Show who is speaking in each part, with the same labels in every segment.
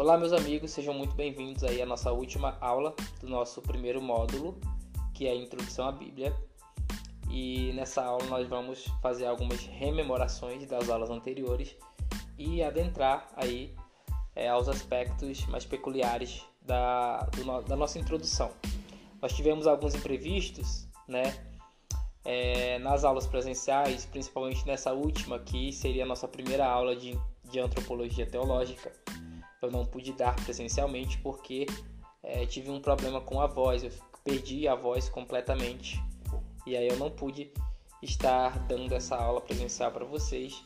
Speaker 1: Olá, meus amigos, sejam muito bem-vindos aí à nossa última aula do nosso primeiro módulo, que é a Introdução à Bíblia. E nessa aula nós vamos fazer algumas rememorações das aulas anteriores e adentrar aí é, aos aspectos mais peculiares da, da nossa introdução. Nós tivemos alguns imprevistos, né? É, nas aulas presenciais, principalmente nessa última, que seria a nossa primeira aula de, de antropologia teológica eu não pude dar presencialmente porque é, tive um problema com a voz, eu perdi a voz completamente. E aí eu não pude estar dando essa aula presencial para vocês,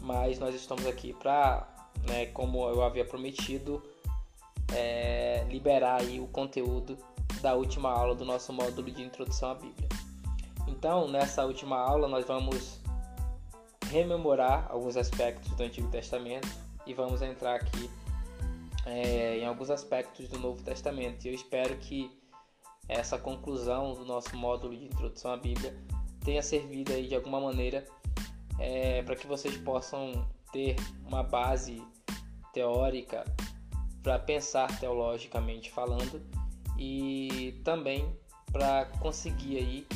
Speaker 1: mas nós estamos aqui para, né, como eu havia prometido, é, liberar aí o conteúdo da última aula do nosso módulo de introdução à Bíblia. Então, nessa última aula nós vamos rememorar alguns aspectos do Antigo Testamento e vamos entrar aqui é, em alguns aspectos do Novo Testamento. E eu espero que essa conclusão do nosso módulo de introdução à Bíblia tenha servido aí de alguma maneira é, para que vocês possam ter uma base teórica para pensar teologicamente falando e também para conseguir aí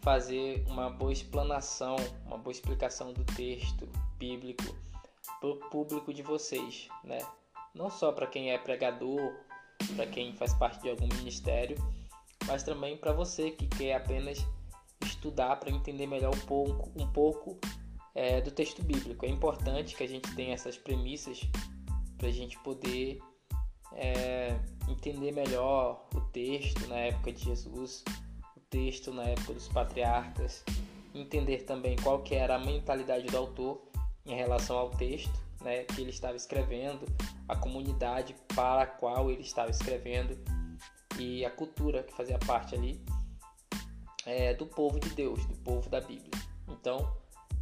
Speaker 1: fazer uma boa explanação, uma boa explicação do texto bíblico para o público de vocês, né? Não só para quem é pregador, para quem faz parte de algum ministério, mas também para você que quer apenas estudar para entender melhor um pouco, um pouco é, do texto bíblico. É importante que a gente tenha essas premissas para a gente poder é, entender melhor o texto na época de Jesus, o texto na época dos patriarcas, entender também qual que era a mentalidade do autor em relação ao texto né, que ele estava escrevendo, a comunidade para a qual ele estava escrevendo e a cultura que fazia parte ali é, do povo de Deus, do povo da Bíblia. Então,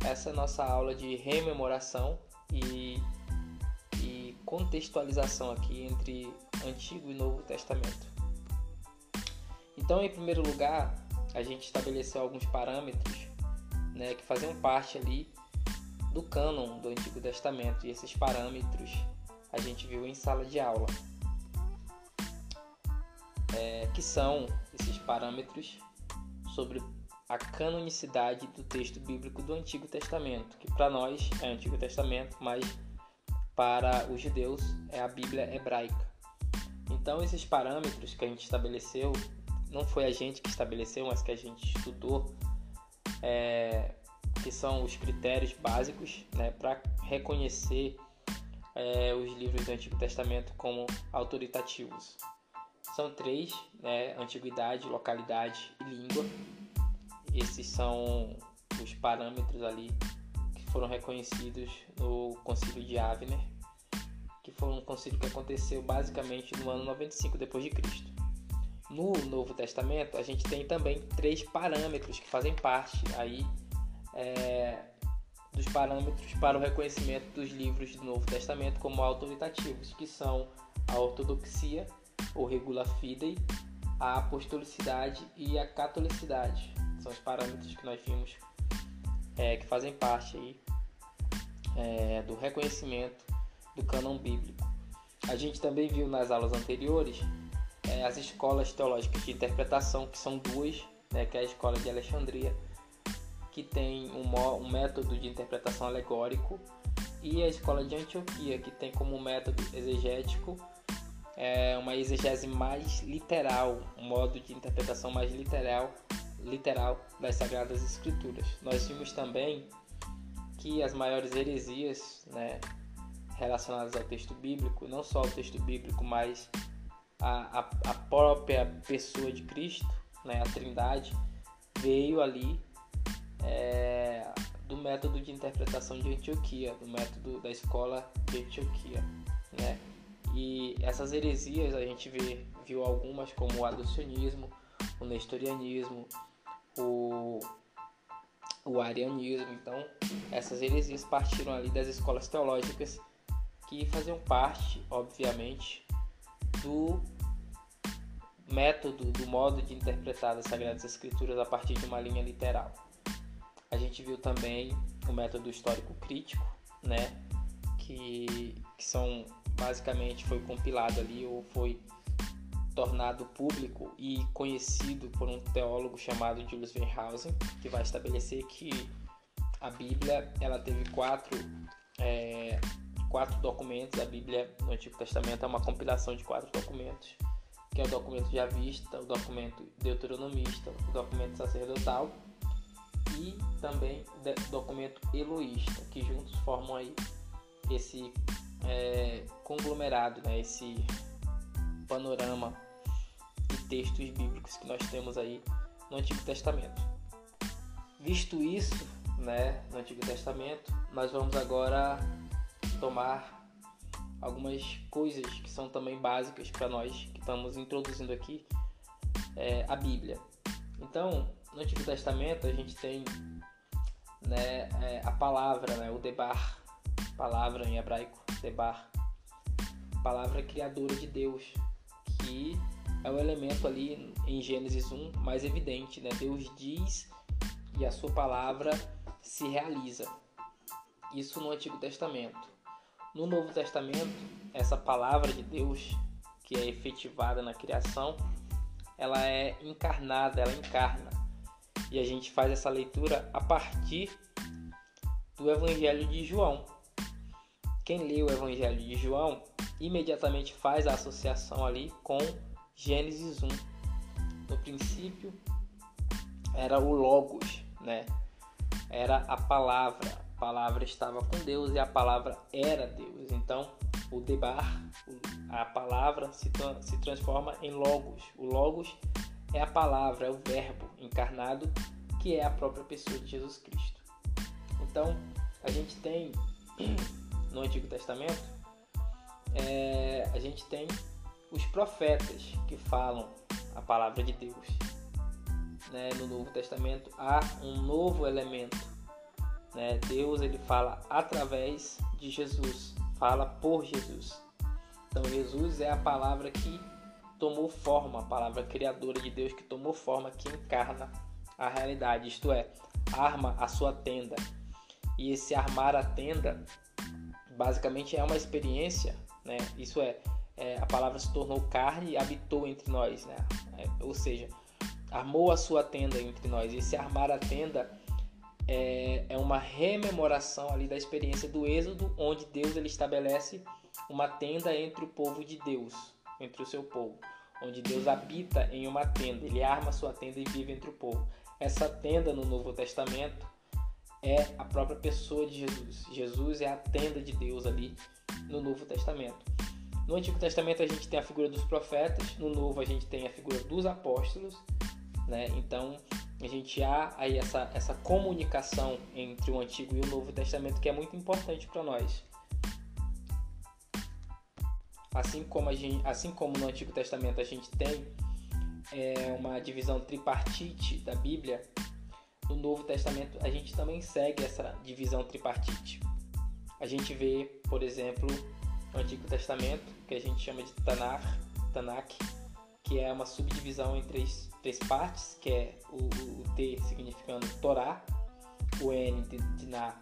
Speaker 1: essa é a nossa aula de rememoração e, e contextualização aqui entre Antigo e Novo Testamento. Então, em primeiro lugar, a gente estabeleceu alguns parâmetros né, que faziam parte ali do cânon do Antigo Testamento e esses parâmetros a gente viu em sala de aula, é, que são esses parâmetros sobre a canonicidade do texto bíblico do Antigo Testamento, que para nós é Antigo Testamento, mas para os judeus é a Bíblia hebraica. Então, esses parâmetros que a gente estabeleceu, não foi a gente que estabeleceu, mas que a gente estudou, é, que são os critérios básicos né, para reconhecer é, os livros do Antigo Testamento como autoritativos. São três: né, antiguidade, localidade e língua. Esses são os parâmetros ali que foram reconhecidos no Concílio de Avner, que foi um concílio que aconteceu basicamente no ano 95 depois de Cristo. No Novo Testamento, a gente tem também três parâmetros que fazem parte aí é, dos parâmetros para o reconhecimento dos livros do Novo Testamento como autoritativos, que são a ortodoxia ou regula fidei, a apostolicidade e a catolicidade. São os parâmetros que nós vimos é, que fazem parte aí, é, do reconhecimento do cânon bíblico. A gente também viu nas aulas anteriores é, as escolas teológicas de interpretação, que são duas, né, que é a escola de Alexandria que tem um, um método de interpretação alegórico, e a escola de Antioquia, que tem como método exegético é, uma exegese mais literal, um modo de interpretação mais literal, literal das Sagradas Escrituras. Nós vimos também que as maiores heresias né, relacionadas ao texto bíblico, não só ao texto bíblico, mas a, a, a própria pessoa de Cristo, né, a Trindade, veio ali é, do método de interpretação de Antioquia, do método da escola de Antioquia, né? E essas heresias a gente vê, viu algumas como o adocionismo, o nestorianismo, o, o arianismo. Então, essas heresias partiram ali das escolas teológicas que faziam parte, obviamente, do método, do modo de interpretar as Sagradas Escrituras a partir de uma linha literal. A gente viu também o método histórico crítico, né, que, que são basicamente foi compilado ali ou foi tornado público e conhecido por um teólogo chamado Julius Weinhausen, que vai estabelecer que a Bíblia ela teve quatro é, quatro documentos. A Bíblia no Antigo Testamento é uma compilação de quatro documentos, que é o documento javista, o documento deuteronomista, o documento sacerdotal e também documento eloísta, que juntos formam aí esse é, conglomerado, né, esse panorama de textos bíblicos que nós temos aí no Antigo Testamento. Visto isso, né, no Antigo Testamento, nós vamos agora tomar algumas coisas que são também básicas para nós que estamos introduzindo aqui é, a Bíblia. Então, no Antigo Testamento a gente tem né, é, a palavra, né, o debar, palavra em hebraico, debar, palavra criadora de Deus, que é o elemento ali em Gênesis 1 mais evidente, né? Deus diz e a sua palavra se realiza. Isso no Antigo Testamento. No Novo Testamento, essa palavra de Deus, que é efetivada na criação, ela é encarnada, ela encarna. E a gente faz essa leitura a partir do Evangelho de João. Quem lê o Evangelho de João imediatamente faz a associação ali com Gênesis 1. No princípio era o Logos, né? Era a palavra. A palavra estava com Deus e a palavra era Deus. Então, o Debar, a palavra se, se transforma em Logos. O Logos é a palavra, é o verbo encarnado, que é a própria pessoa de Jesus Cristo. Então, a gente tem no Antigo Testamento, é, a gente tem os profetas que falam a palavra de Deus. Né? No Novo Testamento há um novo elemento. Né? Deus ele fala através de Jesus, fala por Jesus. Então Jesus é a palavra que tomou forma, a palavra criadora de Deus que tomou forma, que encarna a realidade, isto é, arma a sua tenda. E esse armar a tenda basicamente é uma experiência, né? Isso é, é, a palavra se tornou carne e habitou entre nós, né? É, ou seja, armou a sua tenda entre nós. Esse armar a tenda é, é uma rememoração ali da experiência do Êxodo, onde Deus ele estabelece uma tenda entre o povo de Deus, entre o seu povo, onde Deus habita em uma tenda. Ele arma sua tenda e vive entre o povo. Essa tenda no Novo Testamento é a própria pessoa de Jesus. Jesus é a tenda de Deus ali no Novo Testamento. No Antigo Testamento a gente tem a figura dos profetas, no Novo a gente tem a figura dos apóstolos, né? Então a gente há aí essa, essa comunicação entre o Antigo e o Novo Testamento que é muito importante para nós. Assim como, gente, assim como no Antigo Testamento a gente tem é, uma divisão tripartite da Bíblia, no Novo Testamento a gente também segue essa divisão tripartite. A gente vê, por exemplo, no Antigo Testamento, que a gente chama de Tanakh, Tanakh que é uma subdivisão em três, três partes, que é o, o T significando Torá, o N de, de Na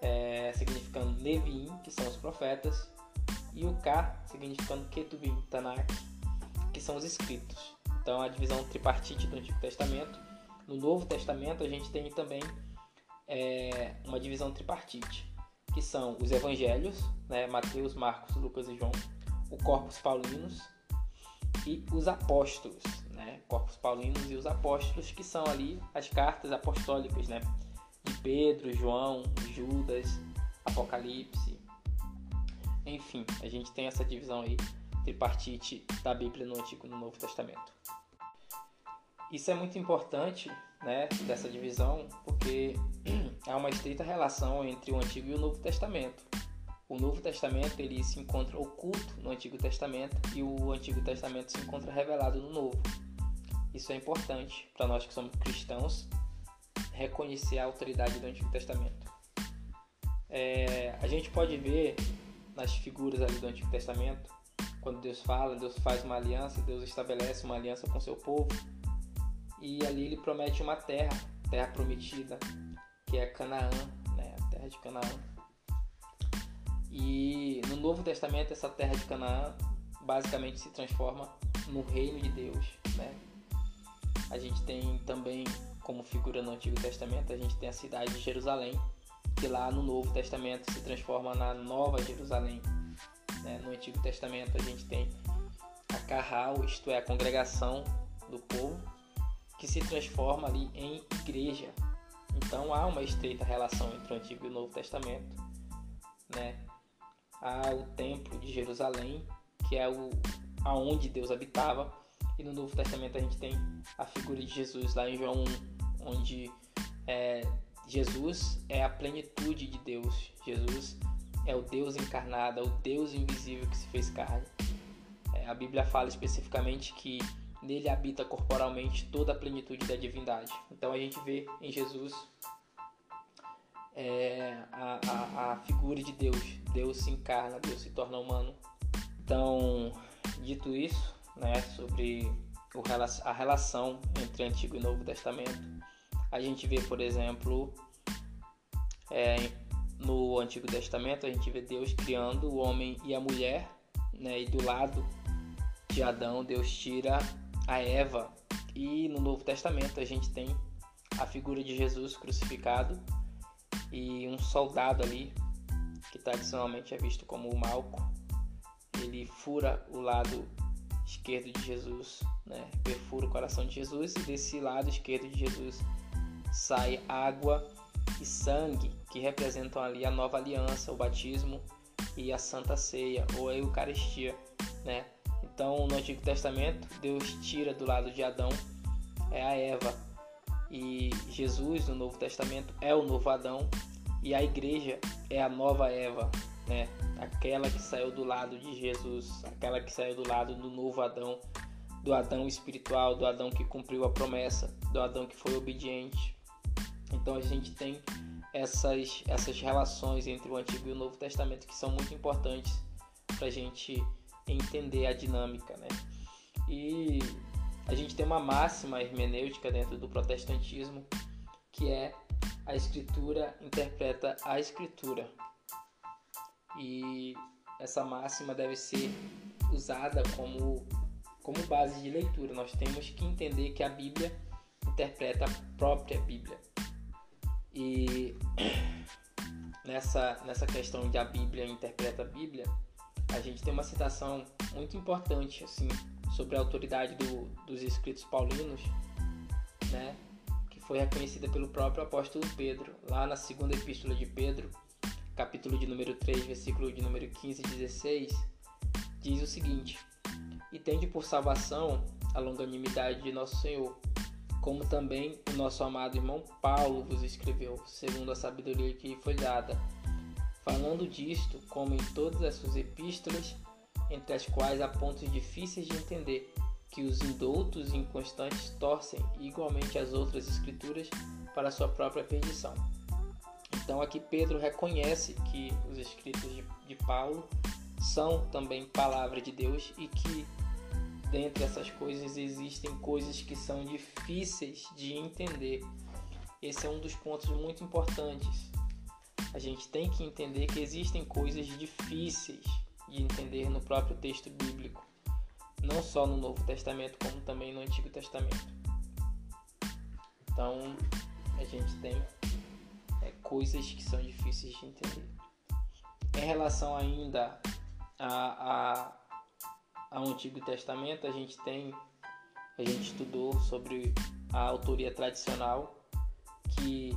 Speaker 1: é, significando Neviim, que são os profetas, e o K significando Ketuvim, Tanakh, que são os escritos. Então a divisão tripartite do Antigo Testamento. No Novo Testamento a gente tem também é, uma divisão tripartite que são os evangelhos, né, Mateus, Marcos, Lucas e João, o Corpus Paulinus e os apóstolos, né, Corpus Paulinus e os apóstolos, que são ali as cartas apostólicas, né, de Pedro, João, Judas, Apocalipse. Enfim, a gente tem essa divisão aí tripartite da Bíblia no Antigo e no Novo Testamento. Isso é muito importante, né, dessa divisão, porque há uma estreita relação entre o Antigo e o Novo Testamento. O Novo Testamento ele se encontra oculto no Antigo Testamento e o Antigo Testamento se encontra revelado no Novo. Isso é importante para nós que somos cristãos reconhecer a autoridade do Antigo Testamento. É, a gente pode ver nas figuras ali do Antigo Testamento, quando Deus fala, Deus faz uma aliança, Deus estabelece uma aliança com seu povo e ali ele promete uma terra, terra prometida, que é Canaã, né? a terra de Canaã. E no Novo Testamento essa terra de Canaã basicamente se transforma no reino de Deus, né? A gente tem também como figura no Antigo Testamento, a gente tem a cidade de Jerusalém, que lá no Novo Testamento se transforma na Nova Jerusalém. Né? No Antigo Testamento a gente tem a Carral, isto é, a congregação do povo, que se transforma ali em igreja. Então há uma estreita relação entre o Antigo e o Novo Testamento. Né? Há o Templo de Jerusalém, que é o aonde Deus habitava, e no Novo Testamento a gente tem a figura de Jesus lá em João 1, onde é, Jesus é a plenitude de Deus. Jesus é o Deus encarnado, é o Deus invisível que se fez carne. É, a Bíblia fala especificamente que nele habita corporalmente toda a plenitude da divindade. Então a gente vê em Jesus é, a, a, a figura de Deus. Deus se encarna, Deus se torna humano. Então, dito isso, né, sobre a relação entre Antigo e Novo Testamento, a gente vê, por exemplo, é, no Antigo Testamento, a gente vê Deus criando o homem e a mulher, né? E do lado de Adão, Deus tira a Eva. E no Novo Testamento, a gente tem a figura de Jesus crucificado e um soldado ali, que tradicionalmente é visto como o Malco. Ele fura o lado esquerdo de Jesus, né? perfura o coração de Jesus, e desse lado esquerdo de Jesus sai água e sangue, que representam ali a nova aliança, o batismo e a santa ceia ou a eucaristia, né? Então, no Antigo Testamento, Deus tira do lado de Adão é a Eva e Jesus no Novo Testamento é o novo Adão e a igreja é a nova Eva, né? Aquela que saiu do lado de Jesus, aquela que saiu do lado do novo Adão, do Adão espiritual, do Adão que cumpriu a promessa, do Adão que foi obediente, então a gente tem essas, essas relações entre o Antigo e o Novo Testamento que são muito importantes para a gente entender a dinâmica, né? E a gente tem uma máxima hermenêutica dentro do protestantismo que é a escritura interpreta a escritura. E essa máxima deve ser usada como, como base de leitura. Nós temos que entender que a Bíblia interpreta a própria Bíblia. E nessa, nessa questão de a Bíblia interpreta a Bíblia, a gente tem uma citação muito importante assim sobre a autoridade do, dos escritos paulinos, né, que foi reconhecida pelo próprio apóstolo Pedro, lá na segunda epístola de Pedro, capítulo de número 3, versículo de número 15 e 16, diz o seguinte: E tende por salvação a longanimidade de nosso Senhor como também o nosso amado irmão Paulo vos escreveu, segundo a sabedoria que foi dada, falando disto, como em todas as suas epístolas, entre as quais há pontos difíceis de entender, que os indoutos e inconstantes torcem igualmente as outras escrituras para sua própria perdição. Então aqui Pedro reconhece que os escritos de, de Paulo são também palavra de Deus e que dentre essas coisas existem coisas que são difíceis de entender. Esse é um dos pontos muito importantes. A gente tem que entender que existem coisas difíceis de entender no próprio texto bíblico, não só no Novo Testamento, como também no Antigo Testamento. Então, a gente tem é, coisas que são difíceis de entender. Em relação ainda a, a ao Antigo Testamento, a gente tem, a gente estudou sobre a autoria tradicional que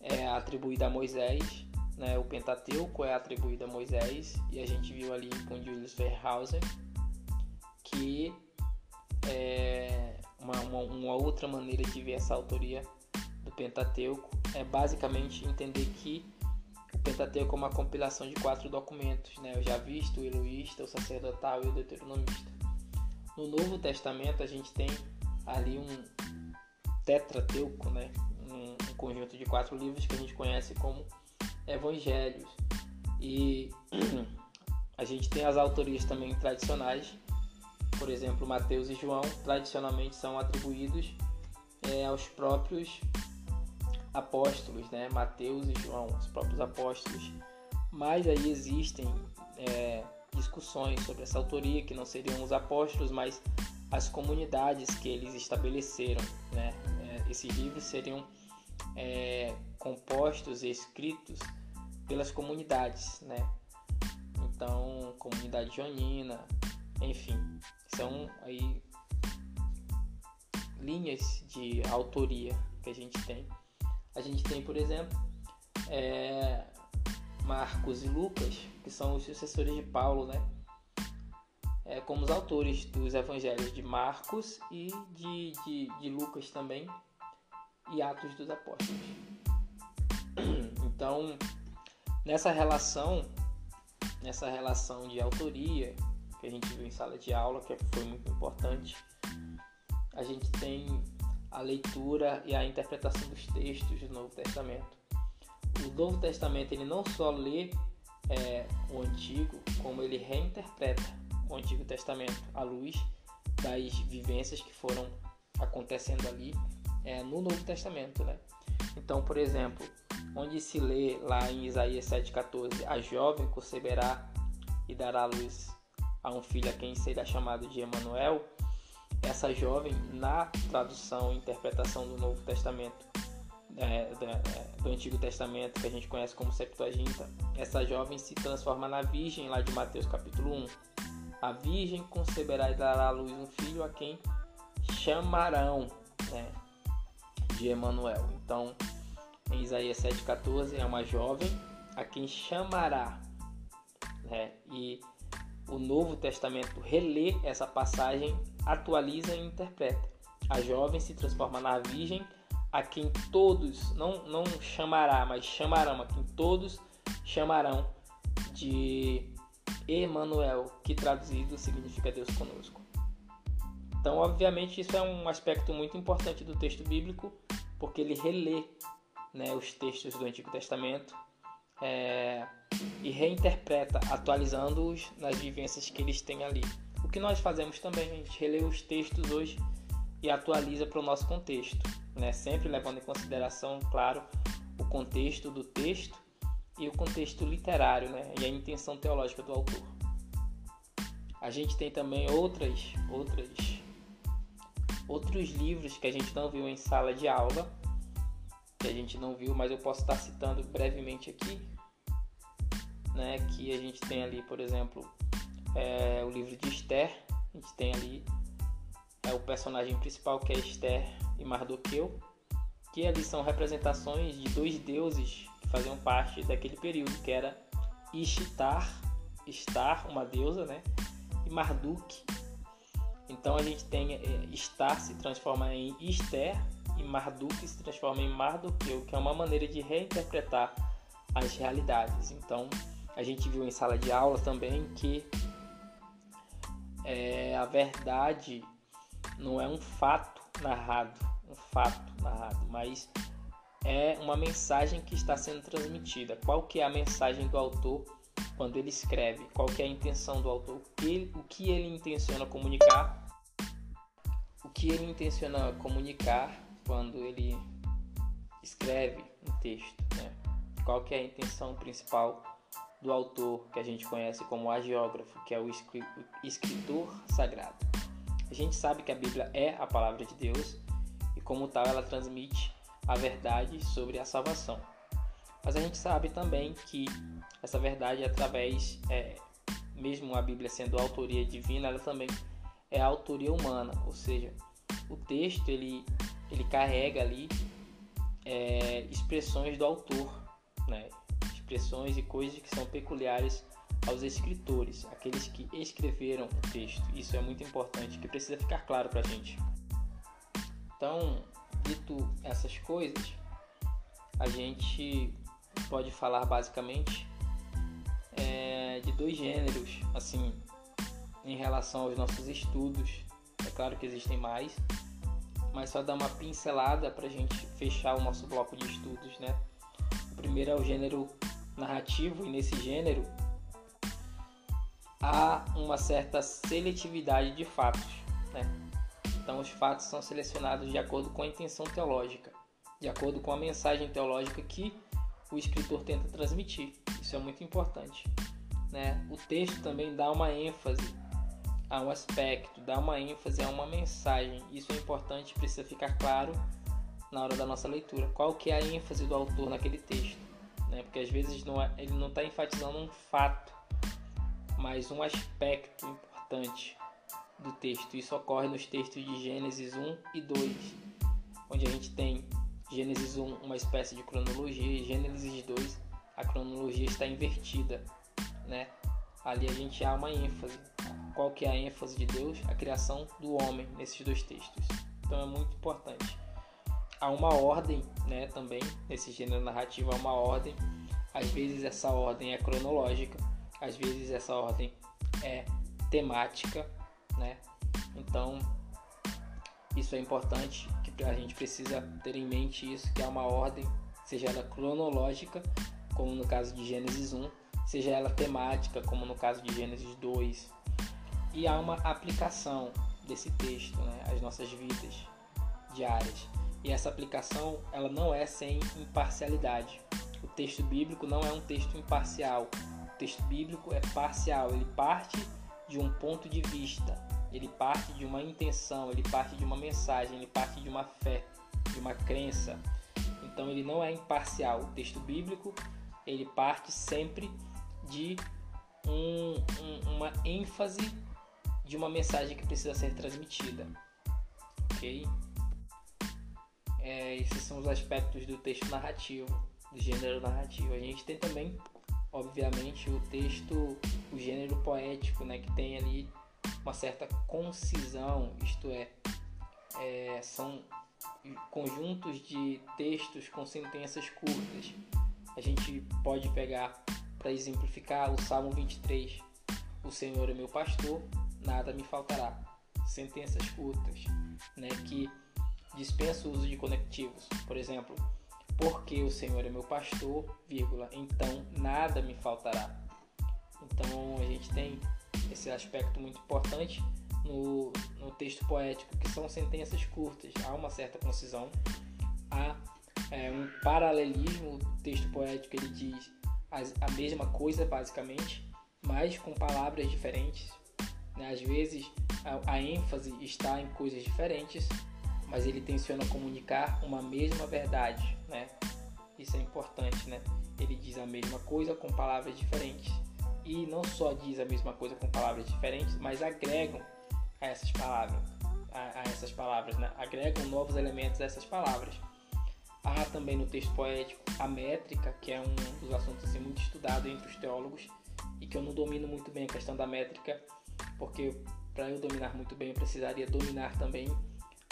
Speaker 1: é atribuída a Moisés, né? O Pentateuco é atribuído a Moisés e a gente viu ali com Julius Verhausen que é uma, uma, uma outra maneira de ver essa autoria do Pentateuco é basicamente entender que Pentateuco é uma compilação de quatro documentos, né? o Javista, o Eloísta, o Sacerdotal e o Deuteronomista. No Novo Testamento a gente tem ali um tetrateuco, né? um, um conjunto de quatro livros que a gente conhece como Evangelhos. E a gente tem as autorias também tradicionais, por exemplo, Mateus e João, tradicionalmente são atribuídos é, aos próprios apóstolos, né? Mateus e João, os próprios apóstolos. Mas aí existem é, discussões sobre essa autoria, que não seriam os apóstolos, mas as comunidades que eles estabeleceram. Né? É, esses livros seriam é, compostos e escritos pelas comunidades, né? Então, comunidade joanina, enfim, são aí linhas de autoria que a gente tem. A gente tem, por exemplo, é, Marcos e Lucas, que são os sucessores de Paulo, né? É, como os autores dos evangelhos de Marcos e de, de, de Lucas também, e Atos dos Apóstolos. Então, nessa relação, nessa relação de autoria que a gente viu em sala de aula, que foi muito importante, a gente tem a leitura e a interpretação dos textos do Novo Testamento. O Novo Testamento ele não só lê é, o Antigo, como ele reinterpreta o Antigo Testamento à luz das vivências que foram acontecendo ali é, no Novo Testamento, né? Então, por exemplo, onde se lê lá em Isaías 7,14, a jovem conceberá e dará luz a um filho a quem será chamado de Emanuel, essa jovem, na tradução e interpretação do Novo Testamento, é, do, é, do Antigo Testamento, que a gente conhece como Septuaginta, essa jovem se transforma na virgem lá de Mateus capítulo 1. A virgem conceberá e dará à luz um filho a quem chamarão. Né? de Emanuel. Então, em Isaías 7,14 é uma jovem a quem chamará. Né? E o Novo Testamento relê essa passagem, atualiza e interpreta. A jovem se transforma na virgem a quem todos, não, não chamará, mas chamarão, a quem todos chamarão de Emanuel, que traduzido significa Deus conosco. Então, obviamente, isso é um aspecto muito importante do texto bíblico, porque ele relê né, os textos do Antigo Testamento é, e reinterpreta, atualizando-os nas vivências que eles têm ali. O que nós fazemos também, a gente relê os textos hoje e atualiza para o nosso contexto, né? sempre levando em consideração, claro, o contexto do texto e o contexto literário né? e a intenção teológica do autor. A gente tem também outras, outras outros livros que a gente não viu em sala de aula, que a gente não viu, mas eu posso estar citando brevemente aqui, né? Que a gente tem ali, por exemplo, é, o livro de Esther, a gente tem ali é, o personagem principal que é Esther e Mardoqueu, que ali são representações de dois deuses que faziam parte daquele período, que era Ishtar, Estar, uma deusa, né? E Marduk, então a gente tem é, se transforma em Esther e Marduk se transforma em Mardoqueu, que é uma maneira de reinterpretar as realidades. Então a gente viu em sala de aula também que é, a verdade não é um fato narrado, um fato narrado, mas é uma mensagem que está sendo transmitida. Qual que é a mensagem do autor quando ele escreve, qual que é a intenção do autor, o que ele, o que ele intenciona comunicar, o que ele intenciona comunicar quando ele escreve um texto, né? qual que é a intenção principal do autor que a gente conhece como agiógrafo, que é o escritor sagrado. A gente sabe que a Bíblia é a palavra de Deus e como tal ela transmite a verdade sobre a salvação. Mas a gente sabe também que essa verdade, através, é, mesmo a Bíblia sendo autoria divina, ela também é a autoria humana, ou seja, o texto ele, ele carrega ali é, expressões do autor, né? Expressões e coisas que são peculiares aos escritores, aqueles que escreveram o texto. Isso é muito importante, que precisa ficar claro para a gente. Então, dito essas coisas, a gente pode falar basicamente é, de dois gêneros, assim, em relação aos nossos estudos. É claro que existem mais, mas só dar uma pincelada para a gente fechar o nosso bloco de estudos, né? O primeiro é o gênero narrativo e nesse gênero há uma certa seletividade de fatos, né? Então os fatos são selecionados de acordo com a intenção teológica, de acordo com a mensagem teológica que o escritor tenta transmitir. Isso é muito importante. Né? O texto também dá uma ênfase a um aspecto, dá uma ênfase a uma mensagem. Isso é importante, precisa ficar claro na hora da nossa leitura. Qual que é a ênfase do autor naquele texto? Né? Porque às vezes não é, ele não está enfatizando um fato, mas um aspecto importante do texto. Isso ocorre nos textos de Gênesis 1 e 2, onde a gente tem Gênesis 1 uma espécie de cronologia e Gênesis 2 a cronologia está invertida, né? Ali a gente há uma ênfase. Qual que é a ênfase de Deus? A criação do homem nesses dois textos. Então é muito importante. Há uma ordem, né, também nesse gênero narrativo há uma ordem. Às vezes essa ordem é cronológica, às vezes essa ordem é temática, né? Então, isso é importante, que a gente precisa ter em mente isso, que há uma ordem, seja ela cronológica, como no caso de Gênesis 1, seja ela temática, como no caso de Gênesis 2. E há uma aplicação desse texto né, às nossas vidas diárias. E essa aplicação ela não é sem imparcialidade. O texto bíblico não é um texto imparcial. O texto bíblico é parcial, ele parte de um ponto de vista, ele parte de uma intenção, ele parte de uma mensagem, ele parte de uma fé, de uma crença. Então ele não é imparcial. O texto bíblico ele parte sempre de um, um, uma ênfase de uma mensagem que precisa ser transmitida, ok? É, esses são os aspectos do texto narrativo, do gênero narrativo. A gente tem também, obviamente, o texto, o gênero poético, né, que tem ali uma certa concisão, isto é, é são conjuntos de textos com sentenças curtas. A gente pode pegar para exemplificar o Salmo 23. O Senhor é meu pastor, nada me faltará. Sentenças curtas, né, que dispensa o uso de conectivos. Por exemplo, porque o Senhor é meu pastor, vírgula, então nada me faltará. Então a gente tem esse aspecto muito importante no, no texto poético, que são sentenças curtas, há uma certa concisão, há é, um paralelismo, o texto poético ele diz a mesma coisa basicamente, mas com palavras diferentes. Né? Às vezes a, a ênfase está em coisas diferentes, mas ele tenciona comunicar uma mesma verdade, né? Isso é importante, né? Ele diz a mesma coisa com palavras diferentes e não só diz a mesma coisa com palavras diferentes, mas agregam a essas palavras, a, a essas palavras, né? agregam novos elementos a essas palavras. Há também no texto poético a métrica, que é um dos assuntos assim, muito estudado entre os teólogos e que eu não domino muito bem a questão da métrica, porque para eu dominar muito bem eu precisaria dominar também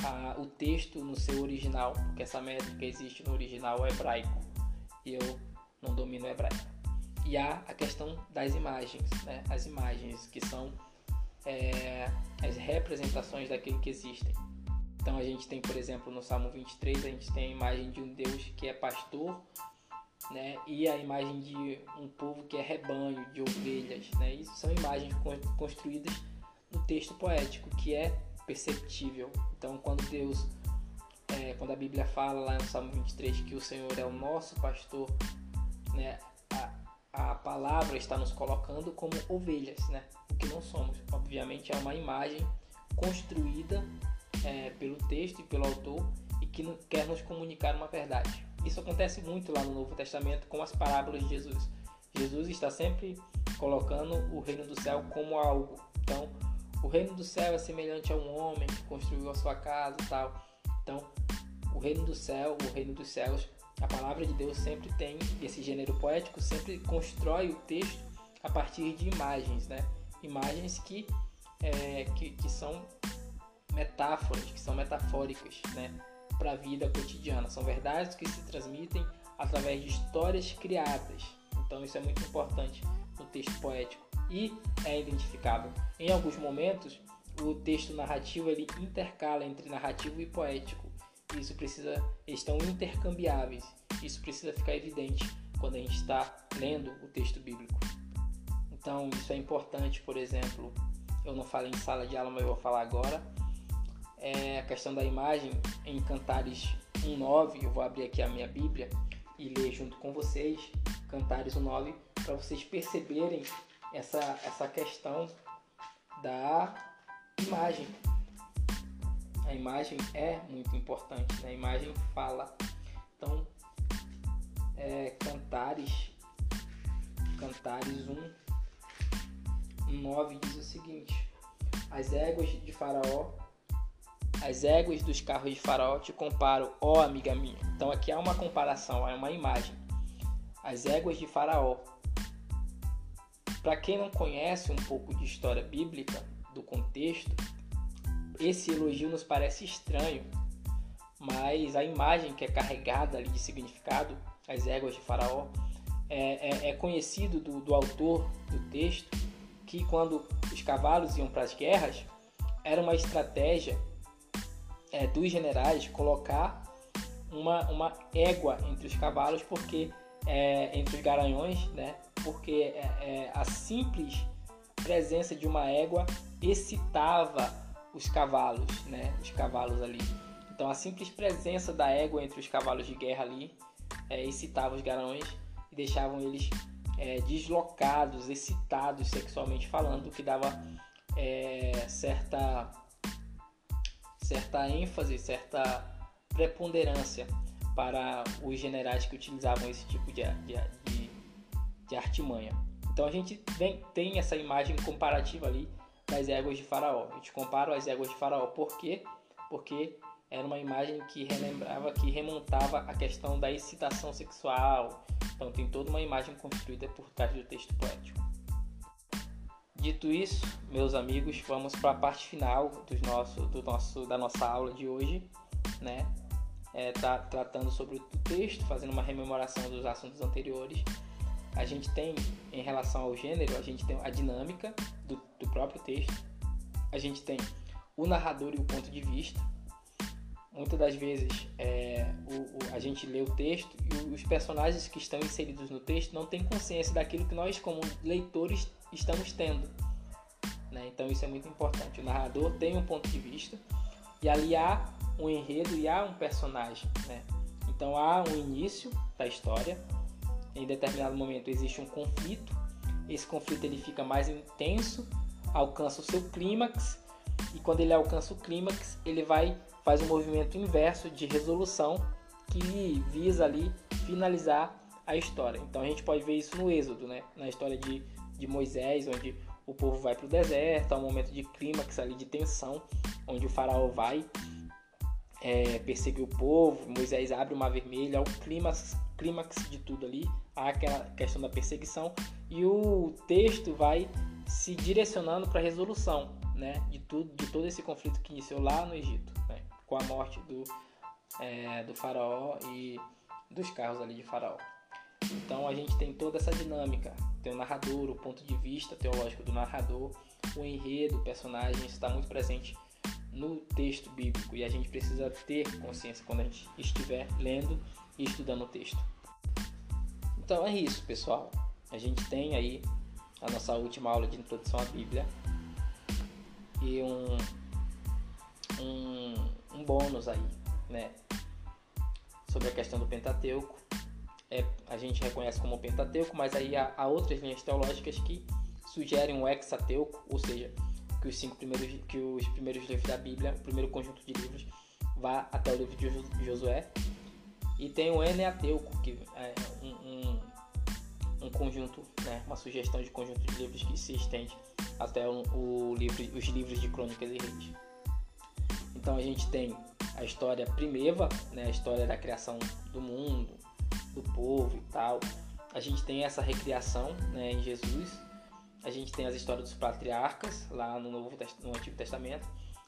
Speaker 1: a, o texto no seu original, porque essa métrica existe no original hebraico e eu não domino hebraico. E há a questão das imagens, né? as imagens que são é, as representações daquilo que existem. Então a gente tem, por exemplo, no Salmo 23, a gente tem a imagem de um Deus que é pastor, né? E a imagem de um povo que é rebanho, de ovelhas, né? Isso são imagens construídas no texto poético, que é perceptível. Então quando Deus, é, quando a Bíblia fala lá no Salmo 23 que o Senhor é o nosso pastor, né? a palavra está nos colocando como ovelhas, né? O que não somos. Obviamente é uma imagem construída é, pelo texto e pelo autor e que quer nos comunicar uma verdade. Isso acontece muito lá no Novo Testamento com as parábolas de Jesus. Jesus está sempre colocando o reino do céu como algo. Então, o reino do céu é semelhante a um homem que construiu a sua casa e tal. Então, o reino do céu, o reino dos céus a palavra de Deus sempre tem, esse gênero poético sempre constrói o texto a partir de imagens, né? Imagens que, é, que, que são metáforas, que são metafóricas, né? Para a vida cotidiana. São verdades que se transmitem através de histórias criadas. Então isso é muito importante no texto poético e é identificável. Em alguns momentos, o texto narrativo ele intercala entre narrativo e poético isso precisa estão intercambiáveis. Isso precisa ficar evidente quando a gente está lendo o texto bíblico. Então, isso é importante, por exemplo, eu não falei em sala de aula, mas eu vou falar agora. É a questão da imagem em Cantares 1:9, eu vou abrir aqui a minha Bíblia e ler junto com vocês. Cantares 1:9 para vocês perceberem essa, essa questão da imagem. A imagem é muito importante, né? a imagem fala. Então, é, Cantares, Cantares 1, 9 diz o seguinte: As éguas de Faraó, as éguas dos carros de Faraó te comparo, ó amiga minha. Então aqui há uma comparação, é uma imagem. As éguas de Faraó. Para quem não conhece um pouco de história bíblica, do contexto, esse elogio nos parece estranho, mas a imagem que é carregada ali de significado as éguas de Faraó, é, é, é conhecido do, do, autor do texto que quando os cavalos iam para as guerras, era uma estratégia é, dos generais colocar uma, uma égua entre os cavalos, porque é, entre os garanhões, né? Porque é, é, a simples presença de uma égua excitava os cavalos, né? Os cavalos ali. Então a simples presença da égua entre os cavalos de guerra ali é, excitava os garões e deixavam eles é, deslocados, excitados sexualmente falando, o que dava é, certa, certa ênfase, certa preponderância para os generais que utilizavam esse tipo de, de, de, de artimanha. Então a gente vem, tem essa imagem comparativa ali das éguas de Faraó. A gente compara as éguas de Faraó por quê? Porque era uma imagem que relembrava, que remontava a questão da excitação sexual. Então tem toda uma imagem construída por trás do texto poético. Dito isso, meus amigos, vamos para a parte final do nosso, do nosso, da nossa aula de hoje, né? É, tá tratando sobre o texto, fazendo uma rememoração dos assuntos anteriores. A gente tem, em relação ao gênero, a gente tem a dinâmica do, do próprio texto. A gente tem o narrador e o ponto de vista muitas das vezes é, o, o, a gente lê o texto e os personagens que estão inseridos no texto não têm consciência daquilo que nós, como leitores, estamos tendo. Né? Então isso é muito importante. O narrador tem um ponto de vista e ali há um enredo e há um personagem. Né? Então há um início da história. Em determinado momento existe um conflito. Esse conflito ele fica mais intenso, alcança o seu clímax e quando ele alcança o clímax ele vai faz um movimento inverso de resolução que visa ali finalizar a história. Então a gente pode ver isso no Êxodo, né? na história de, de Moisés, onde o povo vai para o deserto, há um momento de clímax ali, de tensão, onde o faraó vai é, perseguir o povo, Moisés abre o mar vermelho, há o clímax, clímax de tudo ali, há aquela questão da perseguição, e o texto vai se direcionando para a resolução né, de, tudo, de todo esse conflito que iniciou lá no Egito com a morte do, é, do faraó e dos carros ali de faraó. Então a gente tem toda essa dinâmica, tem o narrador, o ponto de vista teológico do narrador, o enredo, o personagem, está muito presente no texto bíblico e a gente precisa ter consciência quando a gente estiver lendo e estudando o texto. Então é isso, pessoal. A gente tem aí a nossa última aula de introdução à Bíblia e um, um um bônus aí, né? Sobre a questão do Pentateuco. É, a gente reconhece como Pentateuco, mas aí há, há outras linhas teológicas que sugerem um hexateuco, ou seja, que os cinco primeiros, que os primeiros livros da Bíblia, o primeiro conjunto de livros, vá até o livro de Josué. E tem o Eneateuco, que é um, um, um conjunto, né, uma sugestão de conjunto de livros que se estende até o, o livro, os livros de Crônicas e Reis. Então a gente tem a história primeva, né, a história da criação do mundo, do povo e tal. A gente tem essa recriação né, em Jesus. A gente tem as histórias dos patriarcas lá no, Novo, no Antigo Testamento.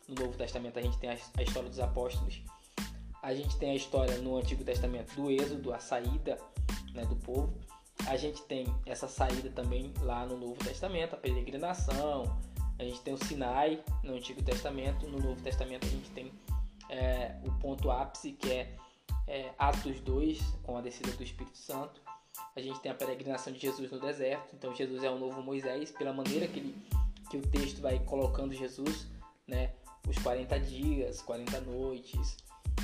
Speaker 1: No Novo Testamento a gente tem a história dos apóstolos. A gente tem a história no Antigo Testamento do Êxodo, a saída né, do povo. A gente tem essa saída também lá no Novo Testamento, a peregrinação, a gente tem o Sinai no Antigo Testamento, no Novo Testamento a gente tem é, o ponto ápice que é, é, Atos 2, com a descida do Espírito Santo. A gente tem a peregrinação de Jesus no deserto, então Jesus é o novo Moisés, pela maneira que, ele, que o texto vai colocando Jesus, né? os 40 dias, 40 noites,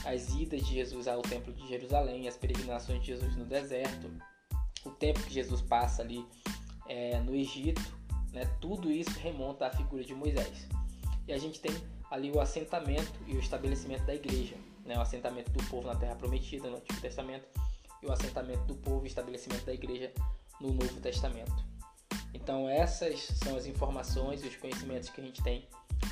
Speaker 1: as idas de Jesus ao Templo de Jerusalém, as peregrinações de Jesus no deserto, o tempo que Jesus passa ali é, no Egito, né, tudo isso remonta à figura de Moisés. E a gente tem ali o assentamento e o estabelecimento da igreja, né, o assentamento do povo na Terra Prometida no Antigo Testamento e o assentamento do povo e estabelecimento da igreja no Novo Testamento. Então essas são as informações e os conhecimentos que a gente tem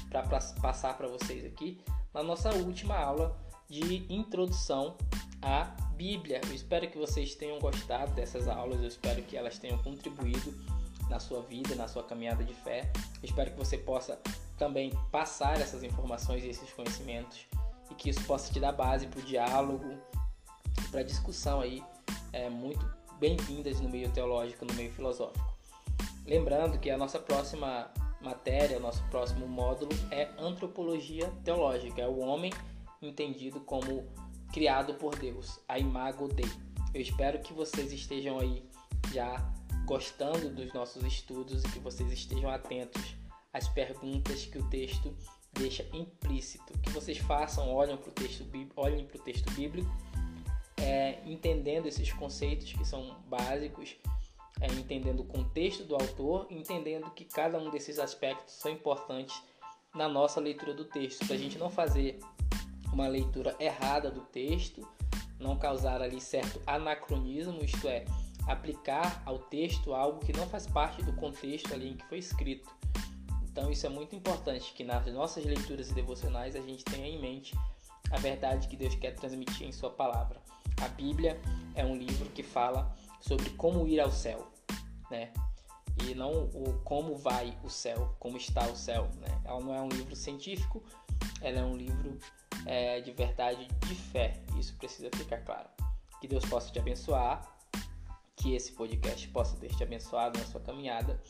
Speaker 1: para passar para vocês aqui na nossa última aula de introdução à Bíblia. Eu espero que vocês tenham gostado dessas aulas, eu espero que elas tenham contribuído na sua vida, na sua caminhada de fé. Eu espero que você possa também passar essas informações e esses conhecimentos e que isso possa te dar base para o diálogo, para discussão aí, é, muito bem-vindas no meio teológico, no meio filosófico. Lembrando que a nossa próxima matéria, o nosso próximo módulo é antropologia teológica, é o homem entendido como criado por Deus, a imago Dei. Eu espero que vocês estejam aí já gostando dos nossos estudos e que vocês estejam atentos às perguntas que o texto deixa implícito, que vocês façam, olhem para o texto, olhem para o texto bíblico, é, entendendo esses conceitos que são básicos é, entendendo o contexto do autor, entendendo que cada um desses aspectos são importantes na nossa leitura do texto, para a gente não fazer uma leitura errada do texto, não causar ali certo anacronismo, isto é, aplicar ao texto algo que não faz parte do contexto ali em que foi escrito. Então isso é muito importante que nas nossas leituras devocionais a gente tenha em mente a verdade que Deus quer transmitir em sua palavra. A Bíblia é um livro que fala sobre como ir ao céu, né? E não o como vai o céu, como está o céu, né? Ela não é um livro científico, ela é um livro é, de verdade, de fé. Isso precisa ficar claro. Que Deus possa te abençoar, que esse podcast possa ter te abençoado na sua caminhada.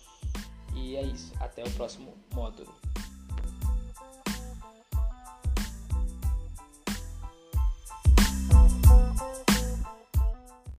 Speaker 1: E é isso. Até o próximo módulo.